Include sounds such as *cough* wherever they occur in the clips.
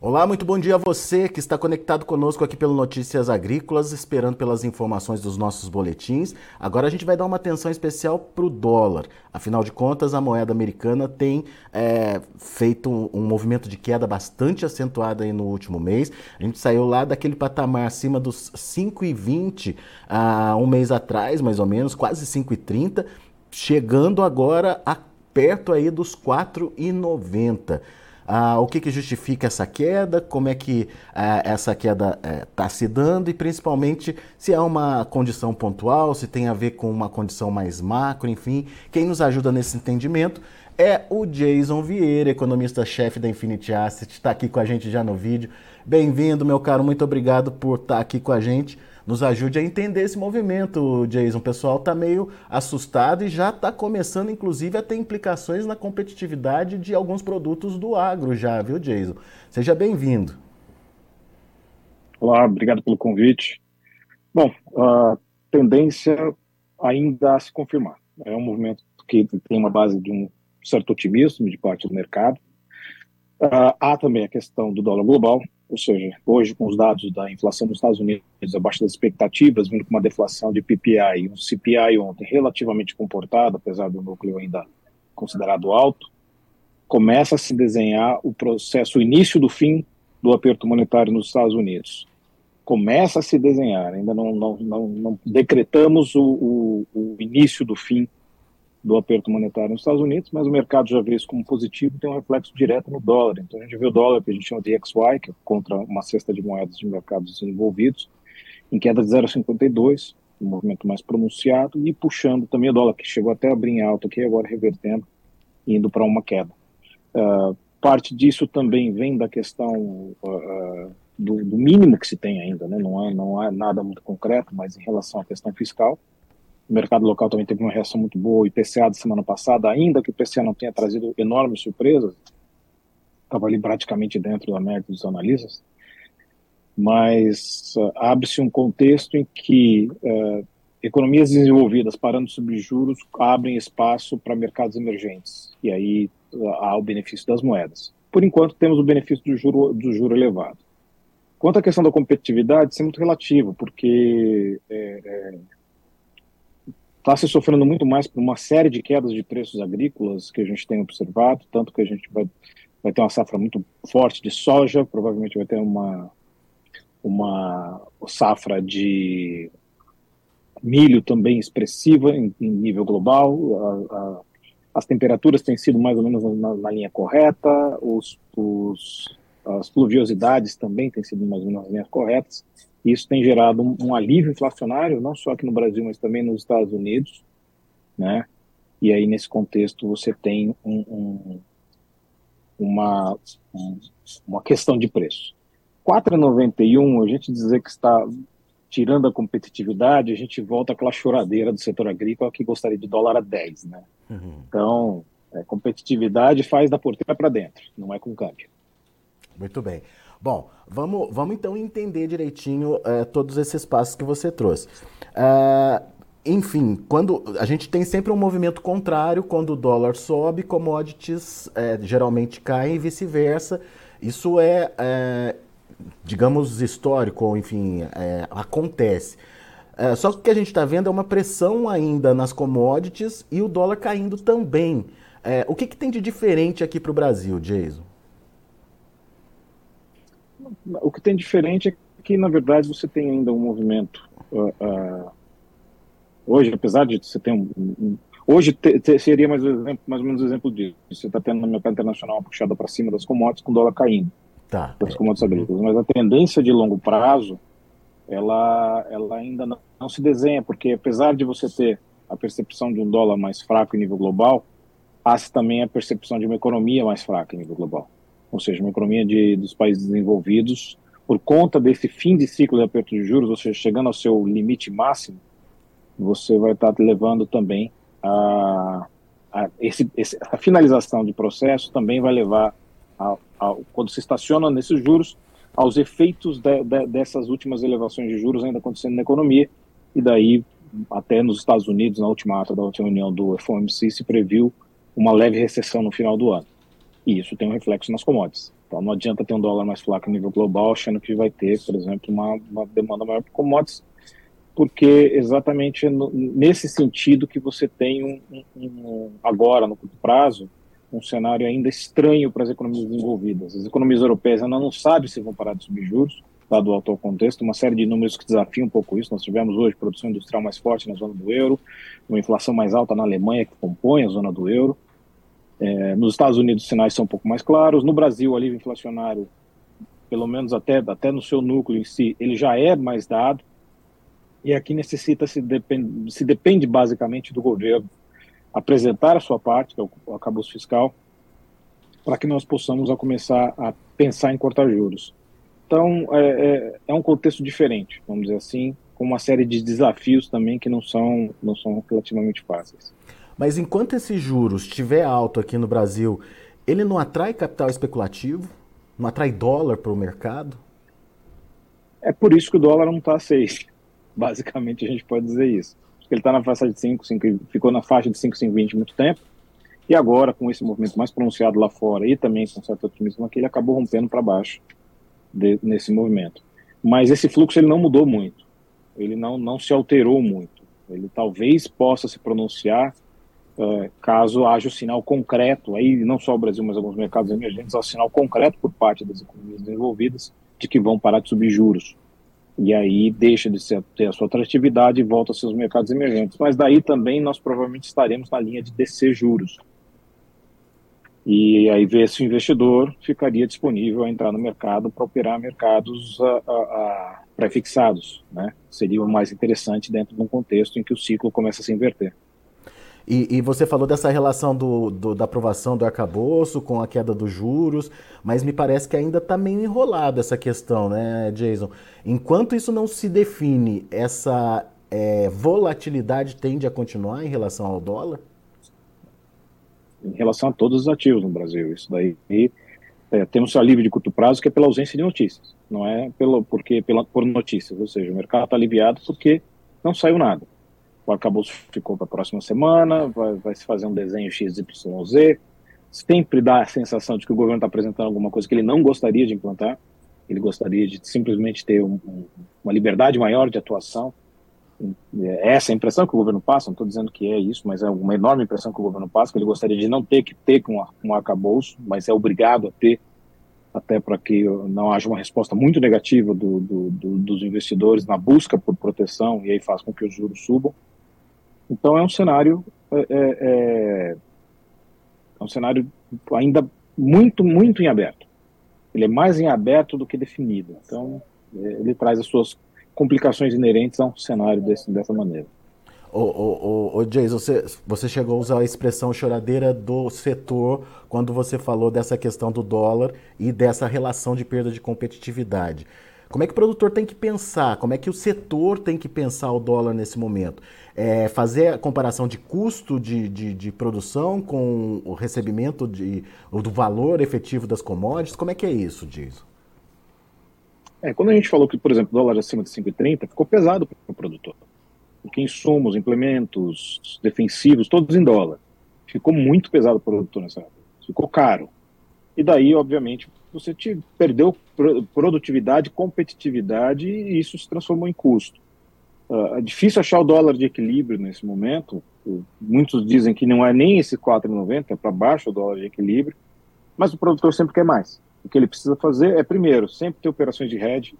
Olá, muito bom dia a você que está conectado conosco aqui pelo Notícias Agrícolas, esperando pelas informações dos nossos boletins. Agora a gente vai dar uma atenção especial para o dólar. Afinal de contas, a moeda americana tem é, feito um, um, movimento de queda bastante acentuado aí no último mês. A gente saiu lá daquele patamar acima dos 5,20 há um mês atrás, mais ou menos, quase 5,30, chegando agora a perto aí dos 4,90. Ah, o que, que justifica essa queda, como é que ah, essa queda está eh, se dando e principalmente se é uma condição pontual, se tem a ver com uma condição mais macro, enfim. Quem nos ajuda nesse entendimento é o Jason Vieira, economista-chefe da Infinity Asset, está aqui com a gente já no vídeo. Bem-vindo, meu caro, muito obrigado por estar tá aqui com a gente nos ajude a entender esse movimento, Jason. O pessoal está meio assustado e já está começando, inclusive, a ter implicações na competitividade de alguns produtos do agro já, viu, Jason? Seja bem-vindo. Olá, obrigado pelo convite. Bom, a tendência ainda a se confirmar. É um movimento que tem uma base de um certo otimismo de parte do mercado. Uh, há também a questão do dólar global, ou seja, hoje com os dados da inflação nos Estados Unidos abaixo das expectativas, vindo com uma deflação de PPI e um CPI ontem relativamente comportado, apesar do núcleo ainda considerado alto, começa a se desenhar o processo, o início do fim do aperto monetário nos Estados Unidos. Começa a se desenhar, ainda não, não, não, não decretamos o, o, o início do fim do aperto monetário nos Estados Unidos, mas o mercado já vê isso como positivo e tem um reflexo direto no dólar. Então a gente vê o dólar, que a gente chama de XY, que é contra uma cesta de moedas de mercados desenvolvidos, em queda de 0,52, um movimento mais pronunciado, e puxando também o dólar, que chegou até a abrir em alta aqui, agora revertendo, indo para uma queda. Uh, parte disso também vem da questão uh, do, do, mínimo que se tem ainda, né? não, não há nada muito concreto, mas em relação à questão fiscal, o mercado local também teve uma reação muito boa. O IPCA da semana passada, ainda que o IPCA não tenha trazido enormes surpresas, estava ali praticamente dentro da média dos analistas, mas uh, abre-se um contexto em que uh, economias desenvolvidas parando sobre juros abrem espaço para mercados emergentes, e aí uh, há o benefício das moedas. Por enquanto, temos o benefício do juro, do juro elevado. Quanto à questão da competitividade, isso é muito relativo, porque é, é, está se sofrendo muito mais por uma série de quedas de preços agrícolas que a gente tem observado, tanto que a gente vai, vai ter uma safra muito forte de soja, provavelmente vai ter uma, uma safra de milho também expressiva em, em nível global, a, a, as temperaturas têm sido mais ou menos na, na linha correta, os, os, as pluviosidades também têm sido mais ou menos nas linhas corretas, isso tem gerado um, um, alívio inflacionário, não só aqui no Brasil, mas também nos Estados Unidos, né? E aí, nesse contexto, você tem um, um, uma, uma questão de preço. 4,91, a gente dizer que está tirando a competitividade, a gente volta àquela choradeira do setor agrícola que gostaria de dólar a 10, né? Uhum. Então, é, competitividade faz da porteira para dentro, não é com câmbio. Muito bem. Bom, vamos, vamos então entender direitinho é, todos esses passos que você trouxe. É, enfim, quando a gente tem sempre um movimento contrário, quando o dólar sobe, commodities é, geralmente caem e vice-versa. Isso é, é, digamos, histórico, ou enfim, é, acontece. Só que o que a gente está vendo é uma pressão ainda nas commodities e o dólar caindo também. O que, que tem de diferente aqui para o Brasil, Jason? O que tem diferente é que, na verdade, você tem ainda um movimento. Uh, uh, hoje, apesar de você ter um. um hoje te, te, seria mais, exemplo, mais ou menos um exemplo disso. Você está tendo no mercado internacional uma puxada para cima das commodities com o dólar caindo. Tá. Das commodities agrícolas. Mas a tendência de longo prazo, ela, ela ainda não, não se desenha, porque apesar de você ter a percepção de um dólar mais fraco em nível global, há-se também a percepção de uma economia mais fraca em nível global ou seja, uma economia de, dos países desenvolvidos, por conta desse fim de ciclo de aperto de juros, ou seja, chegando ao seu limite máximo, você vai estar levando também a, a, esse, esse, a finalização de processo também vai levar, a, a, quando se estaciona nesses juros, aos efeitos de, de, dessas últimas elevações de juros ainda acontecendo na economia, e daí, até nos Estados Unidos, na última ata da última reunião do FOMC, se previu uma leve recessão no final do ano. E isso tem um reflexo nas commodities. Então não adianta ter um dólar mais fraco a nível global, achando que vai ter, por exemplo, uma, uma demanda maior por commodities, porque exatamente no, nesse sentido que você tem um, um, um, agora, no curto prazo, um cenário ainda estranho para as economias desenvolvidas. As economias europeias ainda não sabem se vão parar de subir juros, dado o atual contexto, uma série de números que desafiam um pouco isso. Nós tivemos hoje produção industrial mais forte na zona do euro, uma inflação mais alta na Alemanha, que compõe a zona do euro. É, nos Estados Unidos, os sinais são um pouco mais claros. No Brasil, o alívio inflacionário, pelo menos até, até no seu núcleo em si, ele já é mais dado. E aqui necessita se depende, se depende basicamente do governo apresentar a sua parte, que é o acabouço fiscal, para que nós possamos a começar a pensar em cortar juros. Então, é, é, é, um contexto diferente, vamos dizer assim, com uma série de desafios também que não são, não são relativamente fáceis. Mas enquanto esses juros estiver alto aqui no Brasil, ele não atrai capital especulativo? Não atrai dólar para o mercado? É por isso que o dólar não está a 6. Basicamente, a gente pode dizer isso. Ele está na faixa de 5, 5, ficou na faixa de 5,520 muito tempo. E agora, com esse movimento mais pronunciado lá fora e também com certo otimismo aqui, ele acabou rompendo para baixo de, nesse movimento. Mas esse fluxo ele não mudou muito, ele não, não se alterou muito. Ele talvez possa se pronunciar uh, caso haja o sinal concreto, aí não só o Brasil, mas alguns mercados emergentes, há o sinal concreto por parte das economias desenvolvidas de que vão parar de subir juros. E aí deixa de ser, ter a sua atratividade e volta aos seus mercados emergentes. Mas daí também nós provavelmente estaremos na linha de descer juros e aí ver se o investidor ficaria disponível a entrar no mercado para operar mercados pré-fixados, né? Seria o mais interessante dentro de um contexto em que o ciclo começa a se inverter. E, e você falou dessa relação do, do, da aprovação do arcabouço com a queda dos juros, mas me parece que ainda está meio enrolado essa questão, né, Jason? Enquanto isso não se define, essa é, volatilidade tende a continuar em relação ao dólar? em relação a todos os ativos no Brasil. Isso daí é, temos alívio de curto prazo que é pela ausência de notícias, não é pelo, porque pela, por notícias, ou seja, o mercado está aliviado porque não saiu nada. O arcabouço ficou para a próxima semana, vai, vai se fazer um desenho XYZ, sempre dá a sensação de que o governo está apresentando alguma coisa que ele não gostaria de implantar, ele gostaria de simplesmente ter um, um, uma liberdade maior de atuação, é essa é a impressão que o governo passa, não estou dizendo que é isso, mas é uma enorme impressão que o governo passa, que ele gostaria de não ter que ter com um arcabouço, mas é obrigado a ter, até para que não haja uma resposta muito negativa do, do, do, dos investidores na busca por proteção, e aí faz com que os juros subam. Então é um cenário é, é, é, é um cenário ainda muito, muito em aberto. Ele é mais em aberto do que definido. Então é, ele traz as suas complicações inerentes a um cenário desse, dessa maneira. Ô, ô Jason, você, você chegou a usar a expressão choradeira do setor quando você falou dessa questão do dólar e dessa relação de perda de competitividade. Como é que o produtor tem que pensar? Como é que o setor tem que pensar o dólar nesse momento? É fazer a comparação de custo de, de, de, produção com o recebimento de, do valor efetivo das commodities? Como é que é isso, Jason? É, quando a gente falou que, por exemplo, dólar acima de 5,30, ficou pesado para o produtor. Porque insumos, implementos defensivos, todos em dólar. Ficou muito pesado para o produtor nessa época. Ficou caro. E daí, obviamente, você te perdeu produtividade, competitividade e isso se transformou em custo. Uh, é difícil achar o dólar de equilíbrio nesse momento. Muitos dizem que não é nem esse 4,90, é para baixo o dólar de equilíbrio, mas o produtor sempre quer mais. O que ele precisa fazer é, primeiro, sempre ter operações de hedge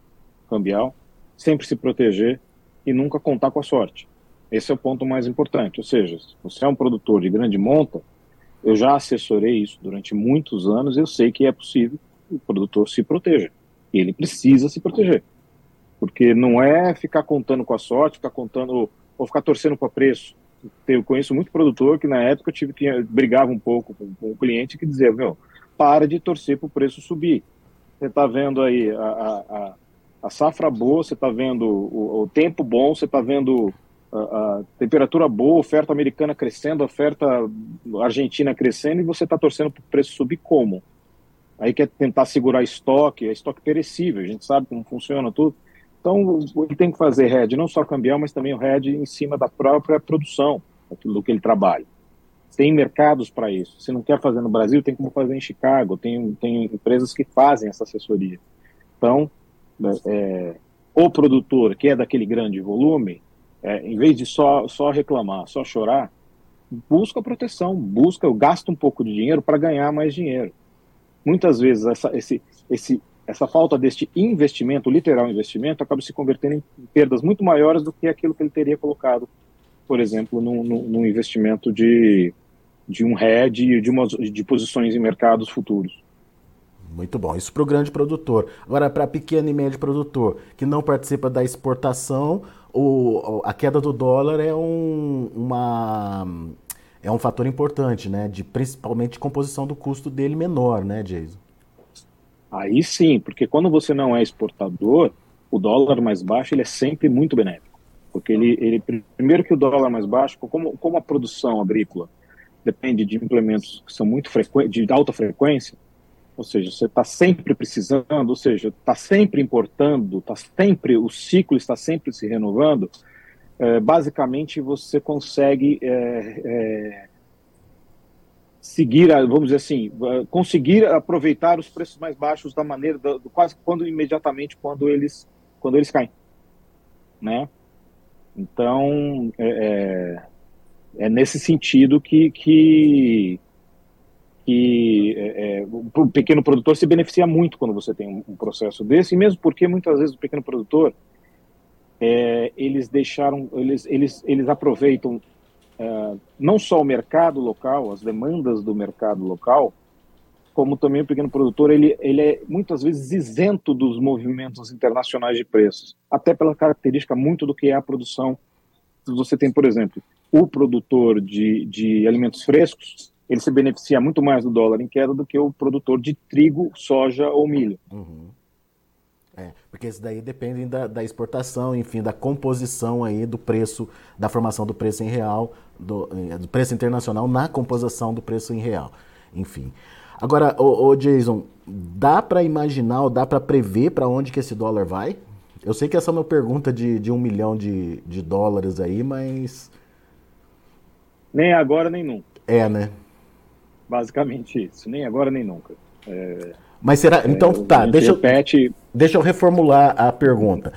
cambial, sempre se proteger e nunca contar com a sorte. Esse é o ponto mais importante. Ou seja, se você é um produtor de grande monta, eu já assessorei isso durante muitos anos, eu sei que é possível o produtor se proteja. Ele precisa se proteger. Porque não é ficar contando com a sorte, ficar contando ou ficar torcendo para preço. Eu conheço muito produtor que na época eu tive que brigava um pouco com, com o cliente que dizia, meu, para de torcer para o preço subir. Você está vendo aí a, a, a, safra boa, você está vendo o, o, tempo bom, você está vendo a, a, temperatura boa, oferta americana crescendo, oferta argentina crescendo, e você está torcendo para o preço subir como? Aí quer tentar segurar estoque, é estoque perecível, a gente sabe como funciona tudo. Então, ele tem que fazer hedge, não só cambial, mas também o hedge em cima da própria produção, do que ele trabalha. tem mercados para isso. Se não quer fazer no Brasil, tem como fazer em Chicago. Tem, tem empresas que fazem essa assessoria. Então, é, o produtor que é daquele grande volume, é, em vez de só, só reclamar, só chorar, busca proteção, busca, gasta um pouco de dinheiro para ganhar mais dinheiro. Muitas vezes essa, esse, esse, essa falta deste investimento, literal investimento, acaba se convertendo em perdas muito maiores do que aquilo que ele teria colocado, por exemplo, num, num investimento de, de um hedge, de, de posições em mercados futuros. Muito bom. Isso para o grande produtor. Agora, para pequeno e médio produtor, que não participa da exportação, o, a queda do dólar é um, uma, é um fator importante, né? De principalmente composição do custo dele menor, né, Jason? Aí sim, porque quando você não é exportador, o dólar mais baixo ele é sempre muito benéfico. Porque ele, ele primeiro que o dólar mais baixo, como, como a produção agrícola depende de implementos que são muito frequentes, de alta frequência, ou seja, você está sempre precisando, ou seja, está sempre importando, está sempre o ciclo está sempre se renovando. É, basicamente, você consegue é, é, seguir, vamos dizer assim, conseguir aproveitar os preços mais baixos da maneira, do, quase quando imediatamente quando eles quando eles caem, né? Então é, é, é nesse sentido que, que que é, é o pequeno produtor se beneficia muito quando você tem um, processo desse, e mesmo porque muitas vezes o pequeno produtor é, eles deixaram, eles, eles, eles aproveitam é, não só o mercado local, as demandas do mercado local, como também o pequeno produtor, ele, ele é muitas vezes isento dos movimentos internacionais de preços, até pela característica muito do que é a produção. Você tem, por exemplo, o produtor de, de alimentos frescos, ele se beneficia muito mais do dólar em queda do que o produtor de trigo, soja ou milho. Uhum. É, porque isso daí depende da, da, exportação, enfim, da composição aí do preço, da formação do preço em real, do, eh, do preço internacional na composição do preço em real. Enfim. Agora, o, Jason, dá para imaginar ou dá para prever para onde que esse dólar vai? Eu sei que essa é uma pergunta de, de um milhão de, de dólares aí, mas. Nem agora, nem nunca. É, né? Basicamente isso, nem agora nem nunca. É, Mas será. É, então tá, deixa eu, deixa eu reformular a pergunta.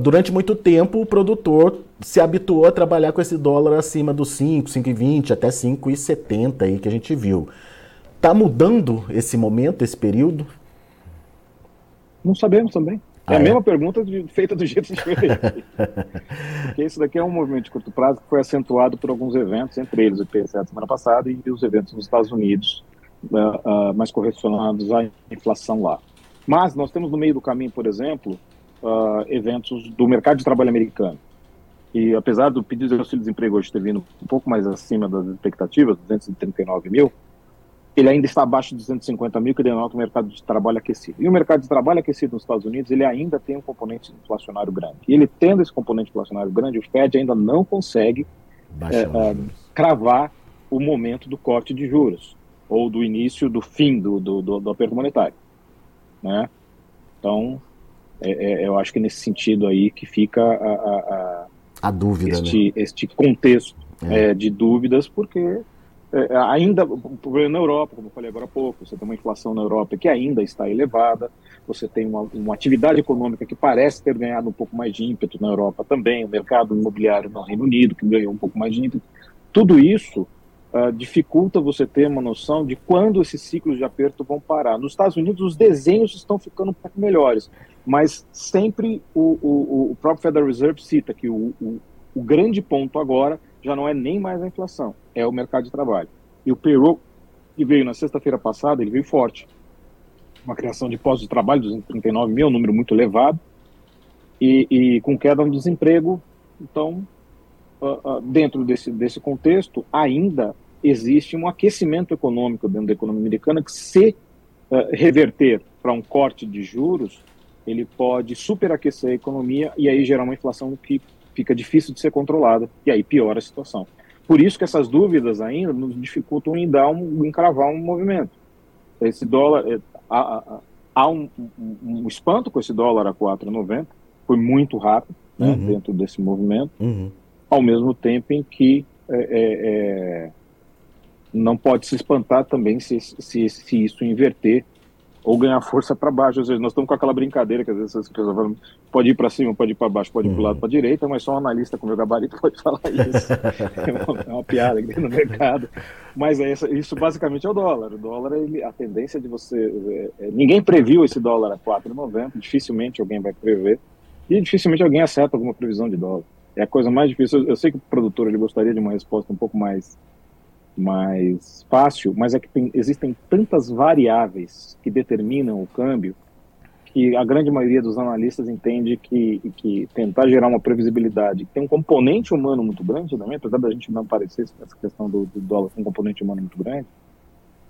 Durante muito tempo, o produtor se habituou a trabalhar com esse dólar acima dos 5, 5,20 até 5,70 aí que a gente viu. Tá mudando esse momento, esse período? Não sabemos também. É ah, a é? mesma pergunta de, feita do jeito diferente. *laughs* Porque isso daqui é um movimento de curto prazo que foi acentuado por alguns eventos, entre eles o IPCA semana passada e os eventos nos Estados Unidos, uh, uh, mais correlacionados à inflação lá. Mas nós temos no meio do caminho, por exemplo, uh, eventos do mercado de trabalho americano. E apesar do pedido de auxílio-desemprego hoje ter vindo um pouco mais acima das expectativas, 239 mil, ele ainda está abaixo de 250 mil, que denota o mercado de trabalho aquecido. E o mercado de trabalho aquecido nos Estados Unidos, ele ainda tem um componente inflacionário grande. E ele tendo esse componente inflacionário grande, o Fed ainda não consegue é, é, cravar o momento do corte de juros, ou do início do fim do, do, do, do aperto monetário. Né? Então, é, é, eu acho que nesse sentido aí que fica a, a, a, a dúvida, este, né? este contexto é. é de dúvidas, porque é, ainda, na Europa, como eu falei agora há pouco, você tem uma inflação na Europa que ainda está elevada, você tem uma, uma, atividade econômica que parece ter ganhado um pouco mais de ímpeto na Europa também, o mercado imobiliário no Reino Unido que ganhou um pouco mais de ímpeto. Tudo isso uh, dificulta você ter uma noção de quando esses ciclos de aperto vão parar. Nos Estados Unidos, os desenhos estão ficando um pouco melhores, mas sempre o, o, o próprio Federal Reserve cita que o, o, o grande ponto agora já não é nem mais a inflação, é o mercado de trabalho. E o payroll, que veio na sexta-feira passada, ele veio forte. Uma criação de postos de trabalho, 239 mil, um número muito elevado, e, e com queda no desemprego. Então, dentro desse, desse contexto, ainda existe um aquecimento econômico dentro da economia americana que, se uh, reverter para um corte de juros, ele pode superaquecer a economia e aí gerar uma inflação que fica difícil de ser controlada e aí piora a situação. Por isso que essas dúvidas ainda nos dificultam em dar um, em cravar um movimento. Esse dólar, é, há, há um, um, um, espanto com esse dólar a 4,90, foi muito rápido né, uhum. dentro desse movimento, uhum. Ao mesmo tempo em que é, é, é não pode se espantar também se, se, se isso inverter ou ganhar força para baixo. Ou seja, nós estamos com aquela brincadeira que às vezes as pessoas falam, pode ir para cima, pode ir para baixo, pode ir para o lado, uhum. para a direita, mas só um analista com meu gabarito pode *laughs* falar isso. *laughs* é, uma, é uma piada aqui no mercado. Mas é isso, isso basicamente é o dólar. O dólar, ele, a tendência de você... É, é ninguém previu esse dólar a 4,90, dificilmente alguém vai prever, e dificilmente alguém acerta alguma previsão de dólar. É a coisa mais difícil. Eu sei que o produtor ele gostaria de uma resposta um pouco mais mais fácil, mas é que tem, existem tantas variáveis que determinam o câmbio que a grande maioria dos analistas entende que, que tentar gerar uma previsibilidade que tem um componente humano muito grande também, apesar da gente não parecer essa questão do, do dólar com um componente humano muito grande,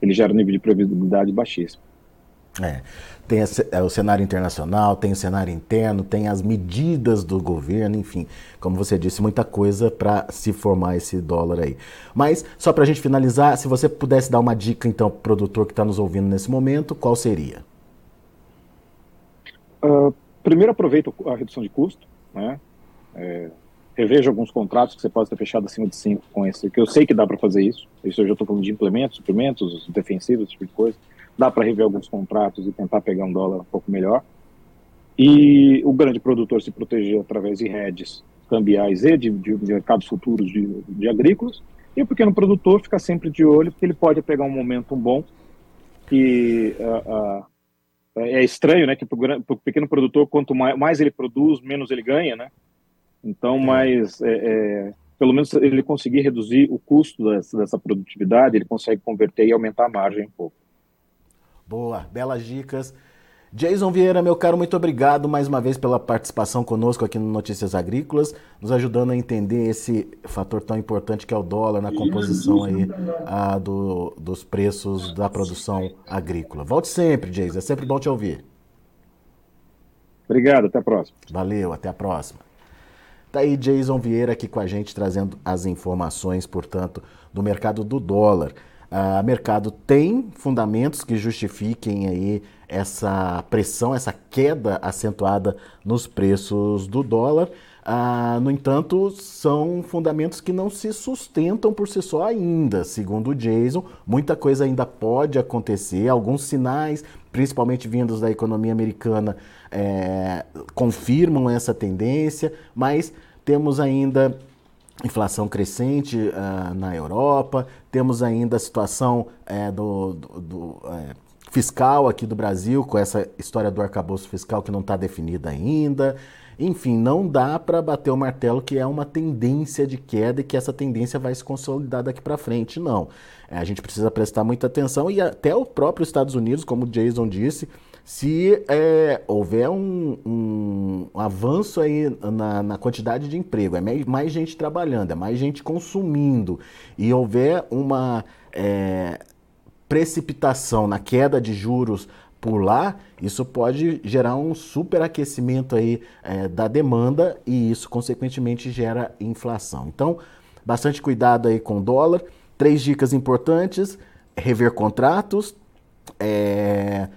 ele gera um nível de previsibilidade baixíssimo. É, tem é, o cenário internacional, tem o cenário interno, tem as medidas do governo, enfim, como você disse, muita coisa para se formar esse dólar aí. Mas, só para a gente finalizar, se você pudesse dar uma dica, então, para o produtor que está nos ouvindo nesse momento, qual seria? Uh, primeiro, aproveita a redução de custo, né? É, reveja alguns contratos que você pode ter fechado acima de 5 com esse, que eu sei que dá para fazer isso. Isso eu já estou falando de implementos, suplementos, defensivos, esse tipo de coisa dá para rever alguns contratos e tentar pegar um dólar um pouco melhor. E o grande produtor se proteger através de redes cambiais e de, de, mercados futuros de, de, agrícolas. E o pequeno produtor fica sempre de olho, porque ele pode pegar um momento bom que uh, uh, é estranho, né? Que para o pequeno produtor, quanto mais, mais, ele produz, menos ele ganha, né? Então, é. mais é, é, pelo menos ele conseguir reduzir o custo dessa, dessa produtividade, ele consegue converter e aumentar a margem um pouco. Boa, belas dicas. Jason Vieira, meu caro, muito obrigado mais uma vez pela participação conosco aqui no Notícias Agrícolas, nos ajudando a entender esse fator tão importante que é o dólar na composição aí a, do, dos preços da produção agrícola. Volte sempre, Jason, é sempre bom te ouvir. Obrigado, até a próxima. Valeu, até a próxima. Tá aí Jason Vieira aqui com a gente trazendo as informações, portanto, do mercado do dólar. O uh, mercado tem fundamentos que justifiquem aí essa pressão, essa queda acentuada nos preços do dólar. Uh, no entanto, são fundamentos que não se sustentam por si só ainda. Segundo o Jason, muita coisa ainda pode acontecer, alguns sinais, principalmente vindos da economia americana, é, confirmam essa tendência, mas temos ainda inflação crescente uh, na Europa, temos ainda a situação é, do, do, do é, fiscal aqui do Brasil, com essa história do arcabouço fiscal que não está definida ainda. Enfim, não dá para bater o martelo que é uma tendência de queda e que essa tendência vai se consolidar daqui para frente, não. É, a gente precisa prestar muita atenção e até o próprio Estados Unidos, como o Jason disse, se é, houver um, um, avanço aí na, na, quantidade de emprego, é mais, mais, gente trabalhando, é mais gente consumindo, e houver uma é, precipitação na queda de juros por lá, isso pode gerar um superaquecimento aí é, da demanda e isso consequentemente gera inflação. Então, bastante cuidado aí com o dólar. Três dicas importantes: rever contratos, é,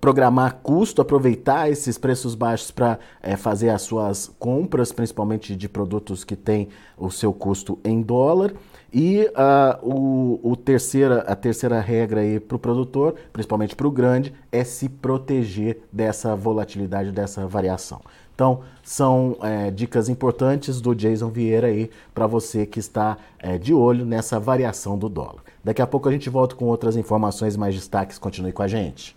programar custo, aproveitar esses preços baixos para é, fazer as suas compras, principalmente de produtos que têm o seu custo em dólar. E uh, o, o, terceira, a terceira regra para o produtor, principalmente para o grande, é se proteger dessa volatilidade, dessa variação. Então, são é, dicas importantes do Jason Vieira aí para você que está é, de olho nessa variação do dólar. Daqui a pouco a gente volta com outras informações mais destaques. Continue com a gente.